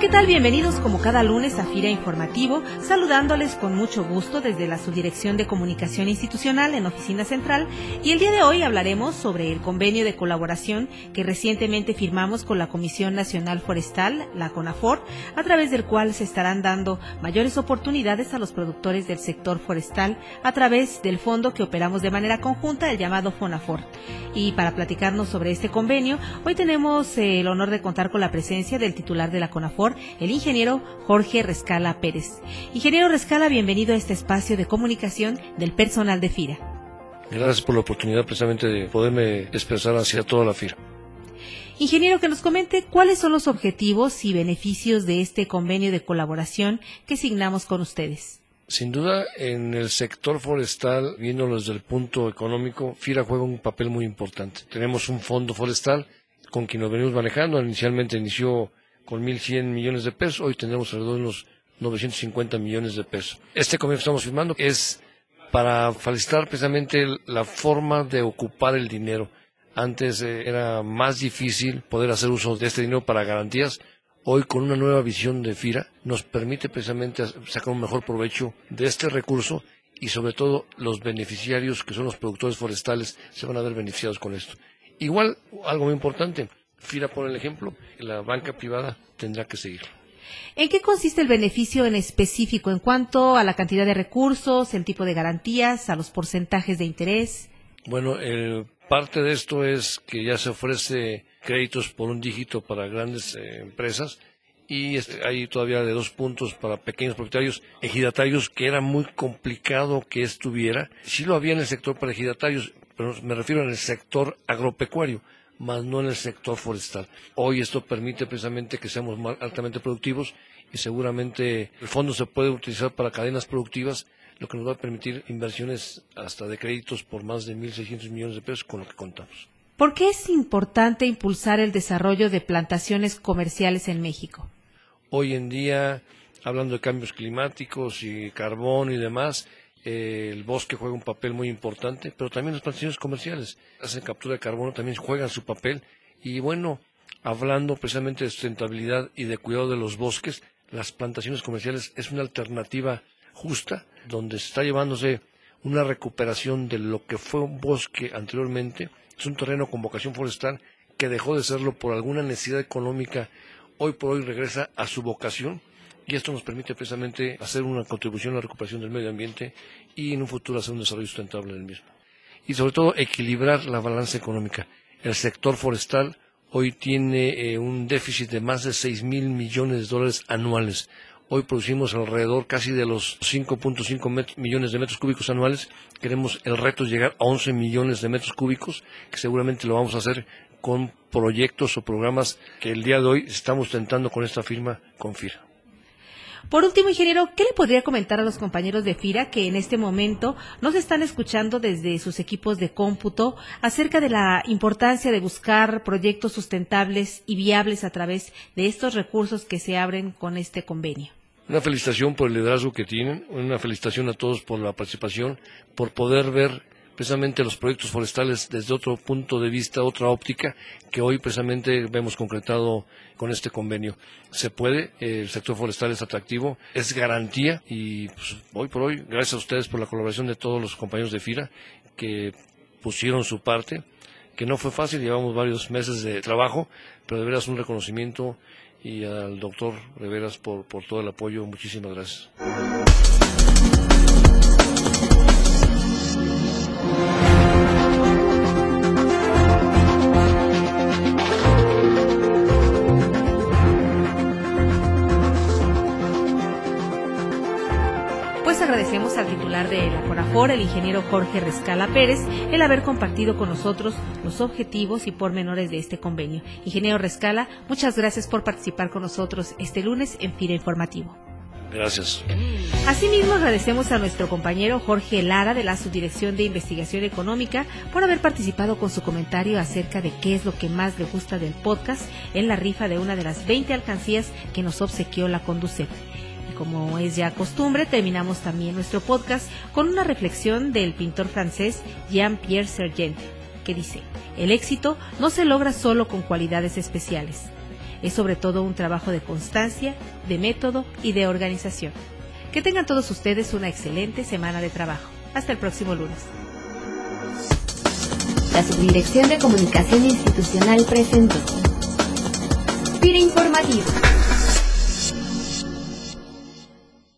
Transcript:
¿Qué tal? Bienvenidos como cada lunes a FIRA Informativo, saludándoles con mucho gusto desde la Subdirección de Comunicación Institucional en Oficina Central y el día de hoy hablaremos sobre el convenio de colaboración que recientemente firmamos con la Comisión Nacional Forestal, la CONAFOR, a través del cual se estarán dando mayores oportunidades a los productores del sector forestal a través del fondo que operamos de manera conjunta, el llamado FONAFOR. Y para platicarnos sobre este convenio, hoy tenemos eh, el honor de contar con la presencia del titular de la CONAFOR, el ingeniero Jorge Rescala Pérez. Ingeniero Rescala, bienvenido a este espacio de comunicación del personal de FIRA. Gracias por la oportunidad precisamente de poderme expresar hacia toda la FIRA. Ingeniero, que nos comente cuáles son los objetivos y beneficios de este convenio de colaboración que signamos con ustedes. Sin duda, en el sector forestal, viéndolo desde el punto económico, FIRA juega un papel muy importante. Tenemos un fondo forestal con quien nos venimos manejando. Inicialmente inició con 1.100 millones de pesos. Hoy tendremos alrededor de unos 950 millones de pesos. Este convenio que estamos firmando es para facilitar precisamente la forma de ocupar el dinero. Antes eh, era más difícil poder hacer uso de este dinero para garantías. Hoy con una nueva visión de FIRA nos permite precisamente sacar un mejor provecho de este recurso y sobre todo los beneficiarios que son los productores forestales se van a ver beneficiados con esto. Igual, algo muy importante, FIRA pone el ejemplo, la banca privada tendrá que seguirlo. ¿En qué consiste el beneficio en específico en cuanto a la cantidad de recursos, el tipo de garantías, a los porcentajes de interés? Bueno, parte de esto es que ya se ofrece créditos por un dígito para grandes eh, empresas y hay todavía de dos puntos para pequeños propietarios ejidatarios que era muy complicado que estuviera. Sí lo había en el sector para ejidatarios, pero me refiero en el sector agropecuario más no en el sector forestal. Hoy esto permite precisamente que seamos altamente productivos y seguramente el fondo se puede utilizar para cadenas productivas, lo que nos va a permitir inversiones hasta de créditos por más de 1.600 millones de pesos con lo que contamos. ¿Por qué es importante impulsar el desarrollo de plantaciones comerciales en México? Hoy en día, hablando de cambios climáticos y carbón y demás, el bosque juega un papel muy importante, pero también las plantaciones comerciales hacen captura de carbono, también juegan su papel. Y bueno, hablando precisamente de sustentabilidad y de cuidado de los bosques, las plantaciones comerciales es una alternativa justa, donde se está llevándose una recuperación de lo que fue un bosque anteriormente. Es un terreno con vocación forestal que dejó de serlo por alguna necesidad económica. Hoy por hoy regresa a su vocación y esto nos permite precisamente hacer una contribución a la recuperación del medio ambiente y en un futuro hacer un desarrollo sustentable del mismo. Y sobre todo equilibrar la balanza económica. El sector forestal hoy tiene eh, un déficit de más de 6 mil millones de dólares anuales. Hoy producimos alrededor casi de los 5.5 millones de metros cúbicos anuales. Queremos el reto llegar a 11 millones de metros cúbicos, que seguramente lo vamos a hacer con proyectos o programas que el día de hoy estamos tentando con esta firma con FIRA. Por último, ingeniero, ¿qué le podría comentar a los compañeros de FIRA que en este momento nos están escuchando desde sus equipos de cómputo acerca de la importancia de buscar proyectos sustentables y viables a través de estos recursos que se abren con este convenio? Una felicitación por el liderazgo que tienen, una felicitación a todos por la participación, por poder ver precisamente los proyectos forestales desde otro punto de vista, otra óptica, que hoy precisamente vemos concretado con este convenio. Se puede, el sector forestal es atractivo, es garantía y pues, hoy por hoy, gracias a ustedes por la colaboración de todos los compañeros de FIRA que pusieron su parte, que no fue fácil, llevamos varios meses de trabajo, pero de veras un reconocimiento y al doctor Reveras por, por todo el apoyo. Muchísimas gracias. Agradecemos al titular de la CONAFOR, el ingeniero Jorge Rescala Pérez, el haber compartido con nosotros los objetivos y pormenores de este convenio. Ingeniero Rescala, muchas gracias por participar con nosotros este lunes en FIRA Informativo. Gracias. Asimismo, agradecemos a nuestro compañero Jorge Lara de la Subdirección de Investigación Económica por haber participado con su comentario acerca de qué es lo que más le gusta del podcast en la rifa de una de las 20 alcancías que nos obsequió la Conducet. Como es ya costumbre, terminamos también nuestro podcast con una reflexión del pintor francés Jean-Pierre Sergent, que dice, el éxito no se logra solo con cualidades especiales, es sobre todo un trabajo de constancia, de método y de organización. Que tengan todos ustedes una excelente semana de trabajo. Hasta el próximo lunes. La Subdirección de Comunicación Institucional presentó. Pira Informativo.